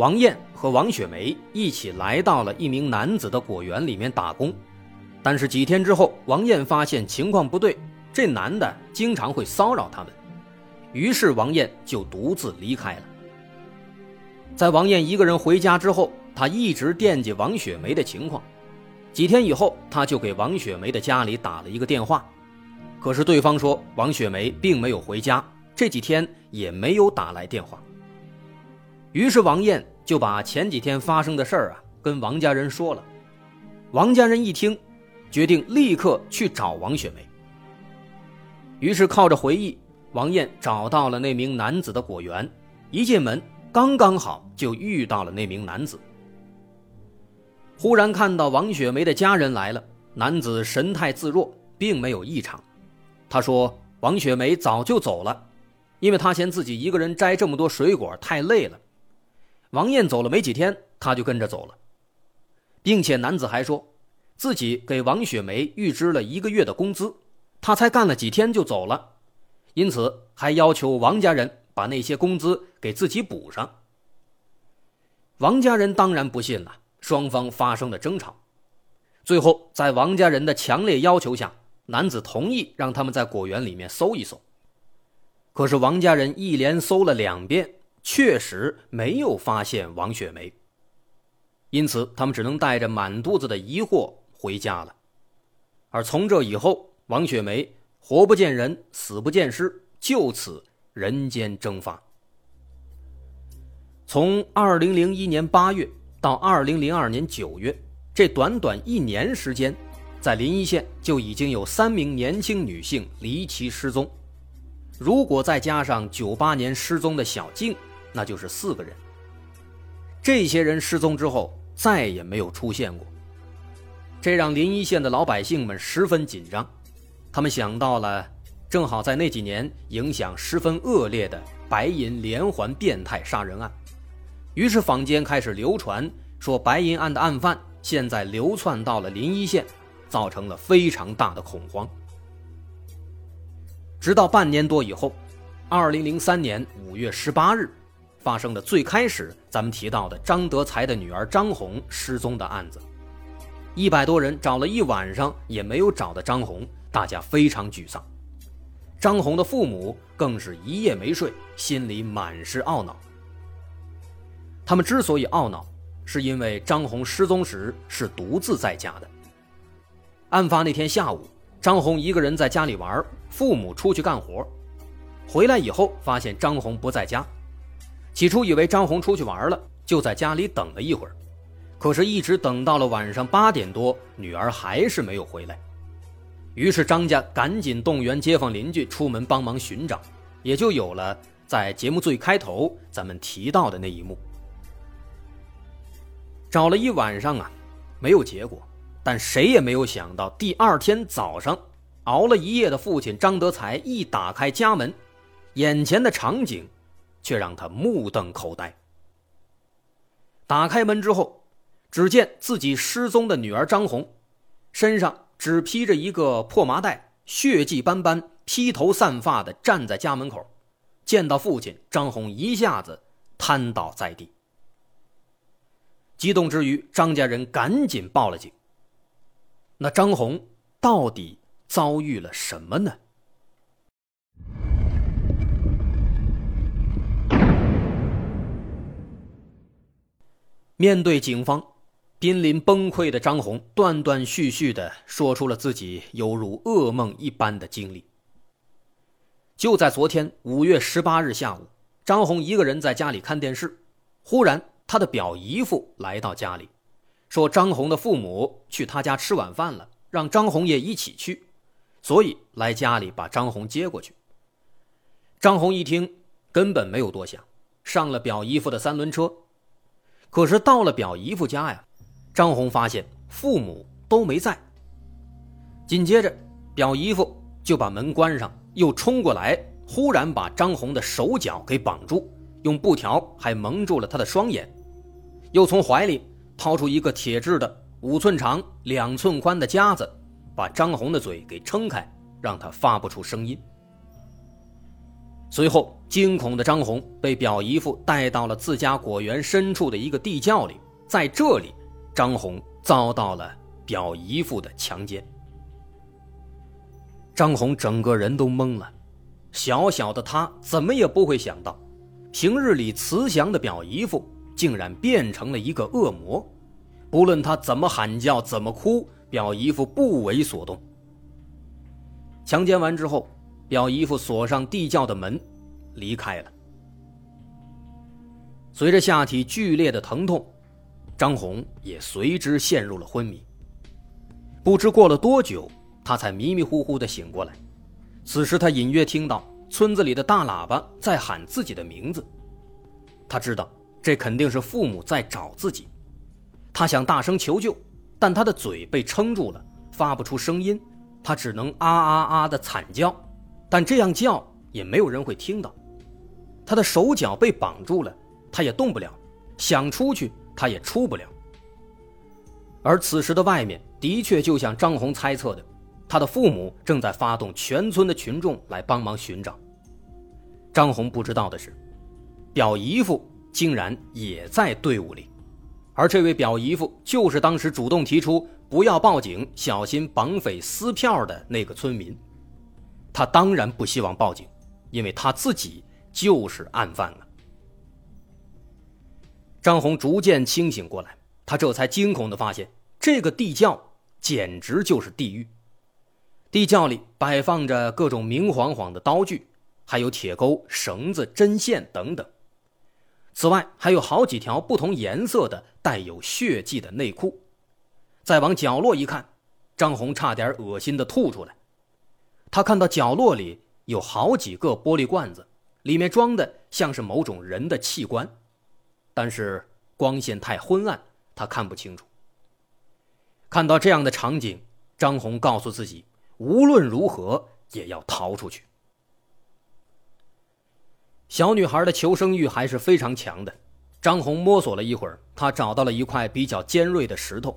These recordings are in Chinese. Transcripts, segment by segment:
王艳和王雪梅一起来到了一名男子的果园里面打工，但是几天之后，王艳发现情况不对，这男的经常会骚扰他们，于是王艳就独自离开了。在王艳一个人回家之后，她一直惦记王雪梅的情况。几天以后，他就给王雪梅的家里打了一个电话，可是对方说王雪梅并没有回家。这几天也没有打来电话，于是王艳就把前几天发生的事儿啊跟王家人说了。王家人一听，决定立刻去找王雪梅。于是靠着回忆，王艳找到了那名男子的果园，一进门刚刚好就遇到了那名男子。忽然看到王雪梅的家人来了，男子神态自若，并没有异常。他说：“王雪梅早就走了。”因为他嫌自己一个人摘这么多水果太累了，王艳走了没几天，他就跟着走了，并且男子还说，自己给王雪梅预支了一个月的工资，他才干了几天就走了，因此还要求王家人把那些工资给自己补上。王家人当然不信了，双方发生了争吵，最后在王家人的强烈要求下，男子同意让他们在果园里面搜一搜。可是王家人一连搜了两遍，确实没有发现王雪梅。因此，他们只能带着满肚子的疑惑回家了。而从这以后，王雪梅活不见人，死不见尸，就此人间蒸发。从二零零一年八月到二零零二年九月，这短短一年时间，在临沂县就已经有三名年轻女性离奇失踪。如果再加上九八年失踪的小静，那就是四个人。这些人失踪之后再也没有出现过，这让临沂县的老百姓们十分紧张。他们想到了正好在那几年影响十分恶劣的白银连环变态杀人案，于是坊间开始流传说白银案的案犯现在流窜到了临沂县，造成了非常大的恐慌。直到半年多以后，二零零三年五月十八日，发生的最开始咱们提到的张德才的女儿张红失踪的案子，一百多人找了一晚上也没有找到张红，大家非常沮丧。张红的父母更是一夜没睡，心里满是懊恼。他们之所以懊恼，是因为张红失踪时是独自在家的。案发那天下午。张红一个人在家里玩，父母出去干活，回来以后发现张红不在家。起初以为张红出去玩了，就在家里等了一会儿，可是，一直等到了晚上八点多，女儿还是没有回来。于是张家赶紧动员街坊邻居出门帮忙寻找，也就有了在节目最开头咱们提到的那一幕。找了一晚上啊，没有结果。但谁也没有想到，第二天早上，熬了一夜的父亲张德才一打开家门，眼前的场景却让他目瞪口呆。打开门之后，只见自己失踪的女儿张红，身上只披着一个破麻袋，血迹斑斑，披头散发的站在家门口。见到父亲，张红一下子瘫倒在地。激动之余，张家人赶紧报了警。那张红到底遭遇了什么呢？面对警方，濒临崩溃的张红断断续续的说出了自己犹如噩梦一般的经历。就在昨天五月十八日下午，张红一个人在家里看电视，忽然他的表姨夫来到家里。说张红的父母去他家吃晚饭了，让张红也一起去，所以来家里把张红接过去。张红一听，根本没有多想，上了表姨父的三轮车。可是到了表姨夫家呀，张红发现父母都没在。紧接着，表姨夫就把门关上，又冲过来，忽然把张红的手脚给绑住，用布条还蒙住了他的双眼，又从怀里掏出一个铁制的五寸长、两寸宽的夹子，把张红的嘴给撑开，让他发不出声音。随后，惊恐的张红被表姨父带到了自家果园深处的一个地窖里，在这里，张红遭到了表姨父的强奸。张红整个人都懵了，小小的他怎么也不会想到，平日里慈祥的表姨父竟然变成了一个恶魔。不论他怎么喊叫、怎么哭，表姨父不为所动。强奸完之后。表姨夫锁上地窖的门，离开了。随着下体剧烈的疼痛，张红也随之陷入了昏迷。不知过了多久，他才迷迷糊糊的醒过来。此时他隐约听到村子里的大喇叭在喊自己的名字，他知道这肯定是父母在找自己。他想大声求救，但他的嘴被撑住了，发不出声音，他只能啊啊啊的惨叫。但这样叫也没有人会听到，他的手脚被绑住了，他也动不了，想出去他也出不了。而此时的外面的确就像张红猜测的，他的父母正在发动全村的群众来帮忙寻找。张红不知道的是，表姨夫竟然也在队伍里，而这位表姨夫就是当时主动提出不要报警、小心绑匪撕票的那个村民。他当然不希望报警，因为他自己就是案犯了。张红逐渐清醒过来，他这才惊恐地发现，这个地窖简直就是地狱。地窖里摆放着各种明晃晃的刀具，还有铁钩、绳子、针线等等。此外，还有好几条不同颜色的带有血迹的内裤。再往角落一看，张红差点恶心的吐出来。他看到角落里有好几个玻璃罐子，里面装的像是某种人的器官，但是光线太昏暗，他看不清楚。看到这样的场景，张红告诉自己，无论如何也要逃出去。小女孩的求生欲还是非常强的。张红摸索了一会儿，他找到了一块比较尖锐的石头，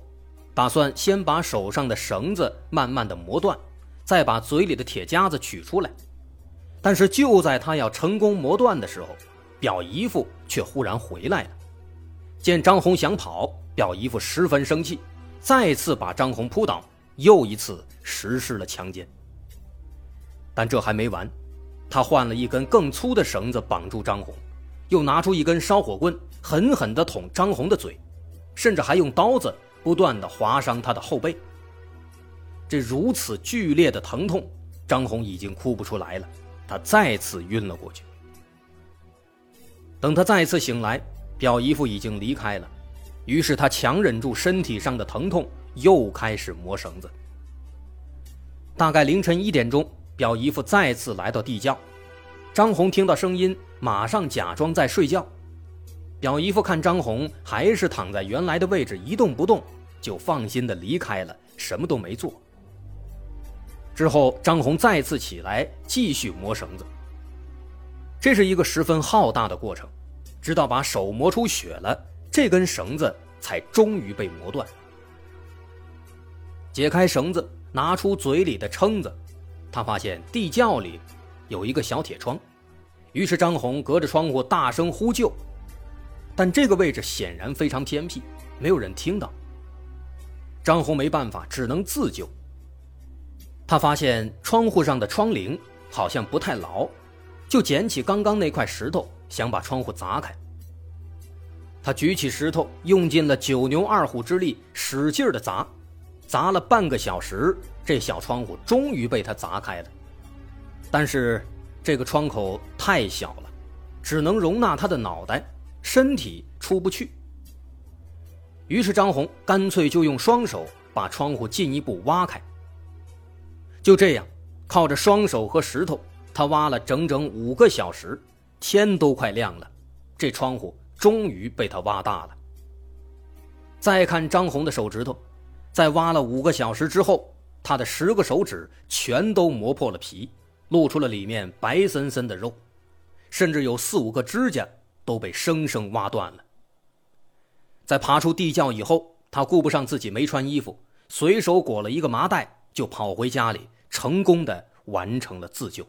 打算先把手上的绳子慢慢的磨断。再把嘴里的铁夹子取出来，但是就在他要成功磨断的时候，表姨夫却忽然回来了。见张红想跑，表姨夫十分生气，再次把张红扑倒，又一次实施了强奸。但这还没完，他换了一根更粗的绳子绑住张红，又拿出一根烧火棍，狠狠地捅张红的嘴，甚至还用刀子不断地划伤他的后背。这如此剧烈的疼痛，张红已经哭不出来了，他再次晕了过去。等他再次醒来，表姨夫已经离开了，于是他强忍住身体上的疼痛，又开始磨绳子。大概凌晨一点钟，表姨夫再次来到地窖，张红听到声音，马上假装在睡觉。表姨夫看张红还是躺在原来的位置一动不动，就放心的离开了，什么都没做。之后，张红再次起来，继续磨绳子。这是一个十分浩大的过程，直到把手磨出血了，这根绳子才终于被磨断。解开绳子，拿出嘴里的撑子，他发现地窖里有一个小铁窗，于是张红隔着窗户大声呼救，但这个位置显然非常偏僻，没有人听到。张红没办法，只能自救。他发现窗户上的窗棂好像不太牢，就捡起刚刚那块石头，想把窗户砸开。他举起石头，用尽了九牛二虎之力，使劲的砸，砸了半个小时，这小窗户终于被他砸开了。但是这个窗口太小了，只能容纳他的脑袋，身体出不去。于是张红干脆就用双手把窗户进一步挖开。就这样，靠着双手和石头，他挖了整整五个小时，天都快亮了，这窗户终于被他挖大了。再看张红的手指头，在挖了五个小时之后，他的十个手指全都磨破了皮，露出了里面白森森的肉，甚至有四五个指甲都被生生挖断了。在爬出地窖以后，他顾不上自己没穿衣服，随手裹了一个麻袋，就跑回家里，成功的完成了自救。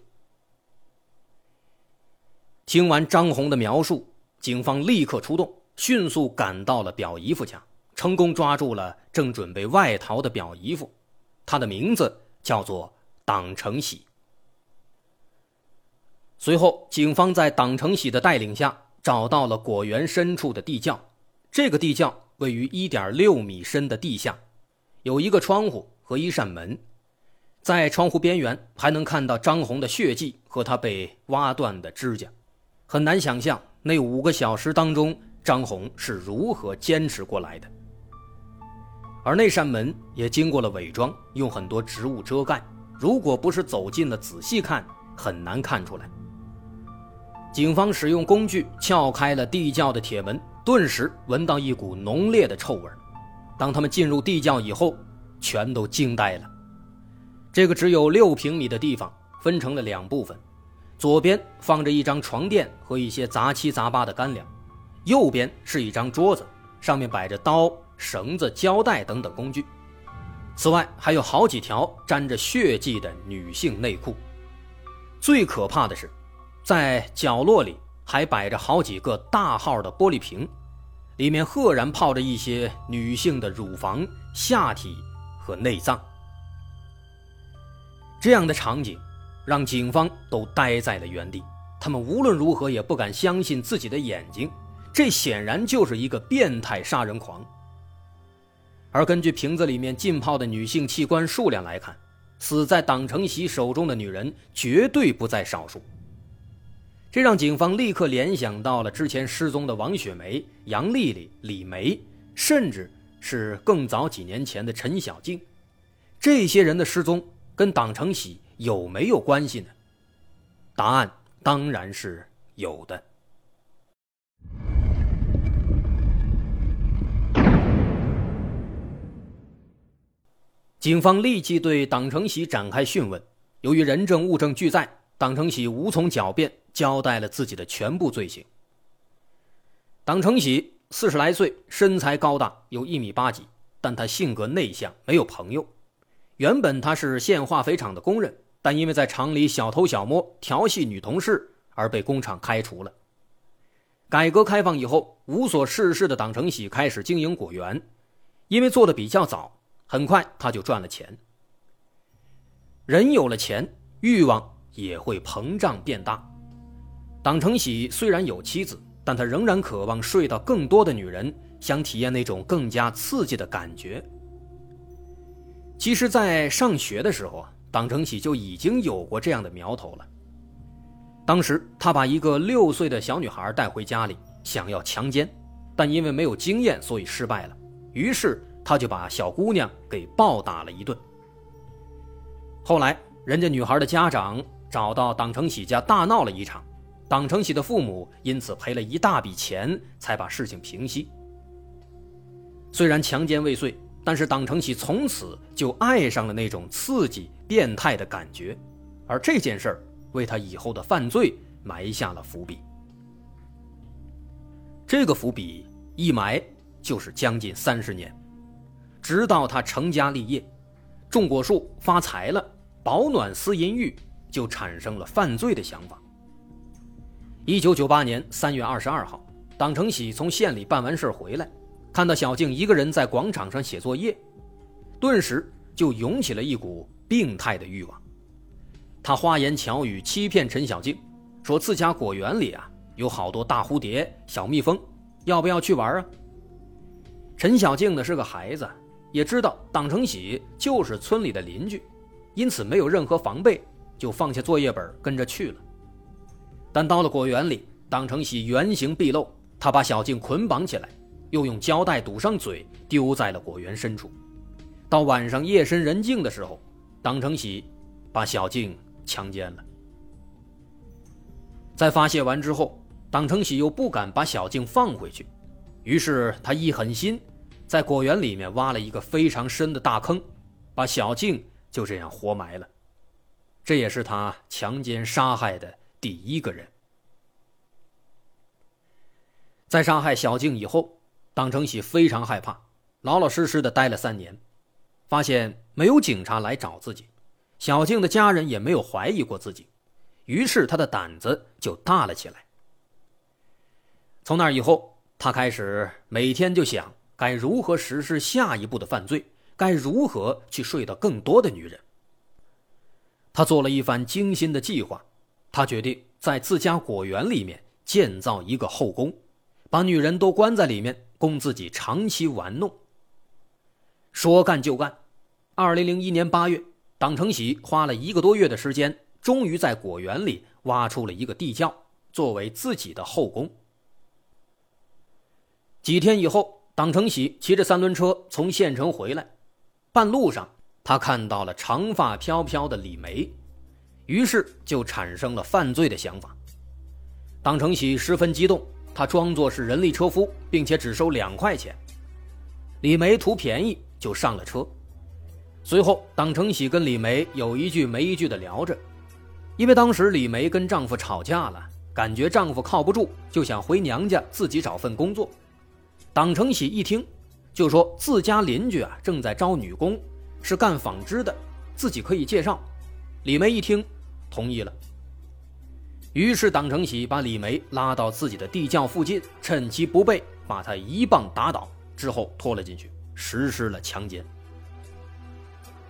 听完张红的描述，警方立刻出动，迅速赶到了表姨夫家，成功抓住了正准备外逃的表姨夫。他的名字叫做党成喜。随后，警方在党成喜的带领下，找到了果园深处的地窖。这个地窖位于1.6米深的地下，有一个窗户和一扇门，在窗户边缘还能看到张红的血迹和他被挖断的指甲。很难想象那五个小时当中，张红是如何坚持过来的。而那扇门也经过了伪装，用很多植物遮盖。如果不是走近了仔细看，很难看出来。警方使用工具撬开了地窖的铁门，顿时闻到一股浓烈的臭味。当他们进入地窖以后，全都惊呆了。这个只有六平米的地方分成了两部分。左边放着一张床垫和一些杂七杂八的干粮，右边是一张桌子，上面摆着刀、绳子、胶带等等工具。此外，还有好几条沾着血迹的女性内裤。最可怕的是，在角落里还摆着好几个大号的玻璃瓶，里面赫然泡着一些女性的乳房、下体和内脏。这样的场景。让警方都呆在了原地，他们无论如何也不敢相信自己的眼睛，这显然就是一个变态杀人狂。而根据瓶子里面浸泡的女性器官数量来看，死在党成喜手中的女人绝对不在少数。这让警方立刻联想到了之前失踪的王雪梅、杨丽丽、李梅，甚至是更早几年前的陈小静，这些人的失踪跟党成喜。有没有关系呢？答案当然是有的。警方立即对党成喜展开讯问。由于人证物证俱在，党成喜无从狡辩，交代了自己的全部罪行。党成喜四十来岁，身材高大，有一米八几，但他性格内向，没有朋友。原本他是县化肥厂的工人。但因为在厂里小偷小摸、调戏女同事而被工厂开除了。改革开放以后，无所事事的党成喜开始经营果园，因为做的比较早，很快他就赚了钱。人有了钱，欲望也会膨胀变大。党成喜虽然有妻子，但他仍然渴望睡到更多的女人，想体验那种更加刺激的感觉。其实，在上学的时候啊。党成喜就已经有过这样的苗头了。当时他把一个六岁的小女孩带回家里，想要强奸，但因为没有经验，所以失败了。于是他就把小姑娘给暴打了一顿。后来，人家女孩的家长找到党成喜家大闹了一场，党成喜的父母因此赔了一大笔钱，才把事情平息。虽然强奸未遂。但是党成喜从此就爱上了那种刺激、变态的感觉，而这件事儿为他以后的犯罪埋下了伏笔。这个伏笔一埋就是将近三十年，直到他成家立业、种果树发财了、保暖思淫欲，就产生了犯罪的想法。一九九八年三月二十二号，党成喜从县里办完事回来。看到小静一个人在广场上写作业，顿时就涌起了一股病态的欲望。他花言巧语欺骗陈小静，说自家果园里啊有好多大蝴蝶、小蜜蜂，要不要去玩啊？陈小静呢是个孩子，也知道党成喜就是村里的邻居，因此没有任何防备，就放下作业本跟着去了。但到了果园里，党成喜原形毕露，他把小静捆绑起来。又用胶带堵上嘴，丢在了果园深处。到晚上夜深人静的时候，党成喜把小静强奸了。在发泄完之后，党成喜又不敢把小静放回去，于是他一狠心，在果园里面挖了一个非常深的大坑，把小静就这样活埋了。这也是他强奸杀害的第一个人。在杀害小静以后，党成喜非常害怕，老老实实的待了三年，发现没有警察来找自己，小静的家人也没有怀疑过自己，于是他的胆子就大了起来。从那以后，他开始每天就想该如何实施下一步的犯罪，该如何去睡到更多的女人。他做了一番精心的计划，他决定在自家果园里面建造一个后宫，把女人都关在里面，供自己长期玩弄。说干就干，二零零一年八月，党成喜花了一个多月的时间，终于在果园里挖出了一个地窖，作为自己的后宫。几天以后，党成喜骑着三轮车从县城回来，半路上他看到了长发飘飘的李梅，于是就产生了犯罪的想法。党成喜十分激动，他装作是人力车夫，并且只收两块钱。李梅图便宜就上了车。随后，党成喜跟李梅有一句没一句的聊着，因为当时李梅跟丈夫吵架了，感觉丈夫靠不住，就想回娘家自己找份工作。党成喜一听，就说自家邻居啊正在招女工，是干纺织的，自己可以介绍。李梅一听，同意了。于是党成喜把李梅拉到自己的地窖附近，趁其不备，把她一棒打倒，之后拖了进去，实施了强奸。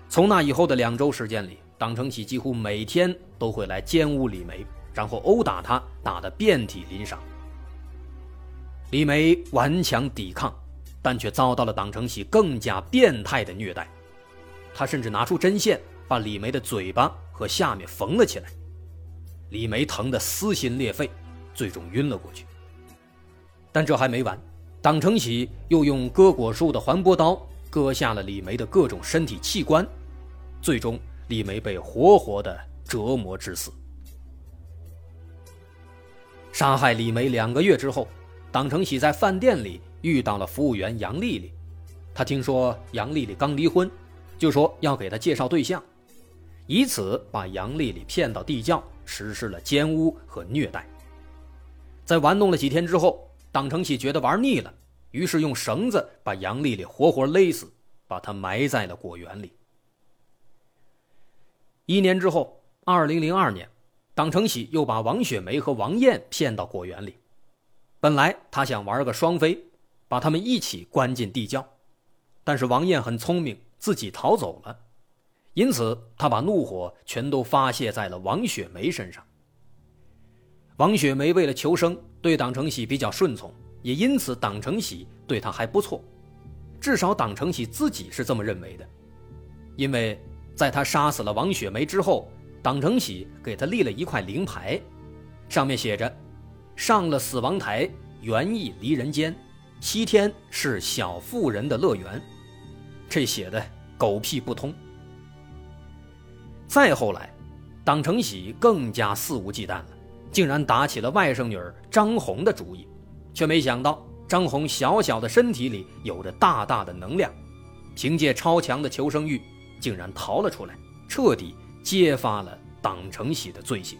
从那以后的两周时间里，党成喜几乎每天都会来奸污李梅，然后殴打她，打得遍体鳞伤。李梅顽强抵抗，但却遭到了党成喜更加变态的虐待。他甚至拿出针线，把李梅的嘴巴和下面缝了起来。李梅疼得撕心裂肺，最终晕了过去。但这还没完，党成喜又用割果树的环波刀割下了李梅的各种身体器官，最终李梅被活活的折磨致死。杀害李梅两个月之后。党成喜在饭店里遇到了服务员杨丽丽，他听说杨丽丽刚离婚，就说要给她介绍对象，以此把杨丽丽骗到地窖，实施了奸污和虐待。在玩弄了几天之后，党成喜觉得玩腻了，于是用绳子把杨丽丽活活勒死，把她埋在了果园里。一年之后，二零零二年，党成喜又把王雪梅和王艳骗到果园里。本来他想玩个双飞，把他们一起关进地窖，但是王艳很聪明，自己逃走了，因此他把怒火全都发泄在了王雪梅身上。王雪梅为了求生，对党成喜比较顺从，也因此党成喜对她还不错，至少党成喜自己是这么认为的，因为在他杀死了王雪梅之后，党成喜给他立了一块灵牌，上面写着。上了死亡台，原意离人间，西天是小妇人的乐园，这写的狗屁不通。再后来，党成喜更加肆无忌惮了，竟然打起了外甥女儿张红的主意，却没想到张红小小的身体里有着大大的能量，凭借超强的求生欲，竟然逃了出来，彻底揭发了党成喜的罪行。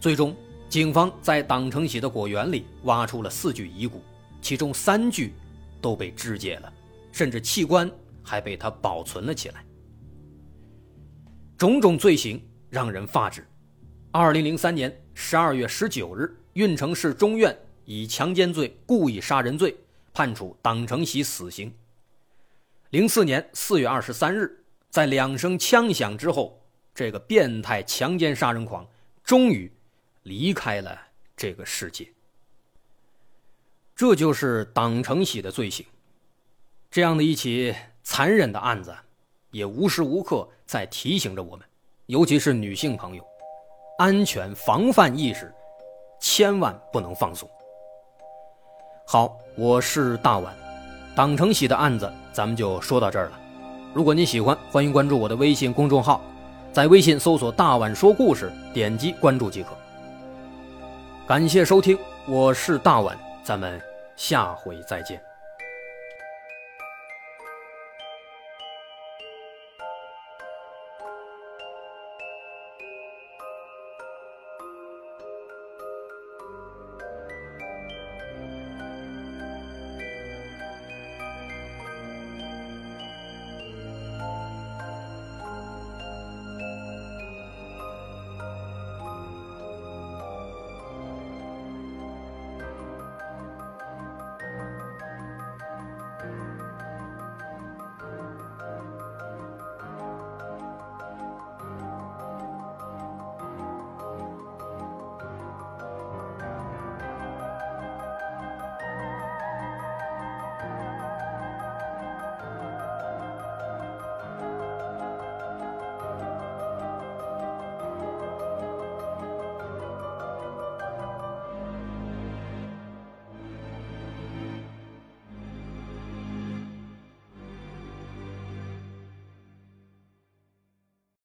最终，警方在党成喜的果园里挖出了四具遗骨，其中三具都被肢解了，甚至器官还被他保存了起来。种种罪行让人发指。二零零三年十二月十九日，运城市中院以强奸罪、故意杀人罪判处党成喜死刑。零四年四月二十三日，在两声枪响之后，这个变态强奸杀人狂终于。离开了这个世界，这就是党成喜的罪行。这样的一起残忍的案子，也无时无刻在提醒着我们，尤其是女性朋友，安全防范意识千万不能放松。好，我是大碗，党成喜的案子咱们就说到这儿了。如果您喜欢，欢迎关注我的微信公众号，在微信搜索“大碗说故事”，点击关注即可。感谢收听，我是大碗，咱们下回再见。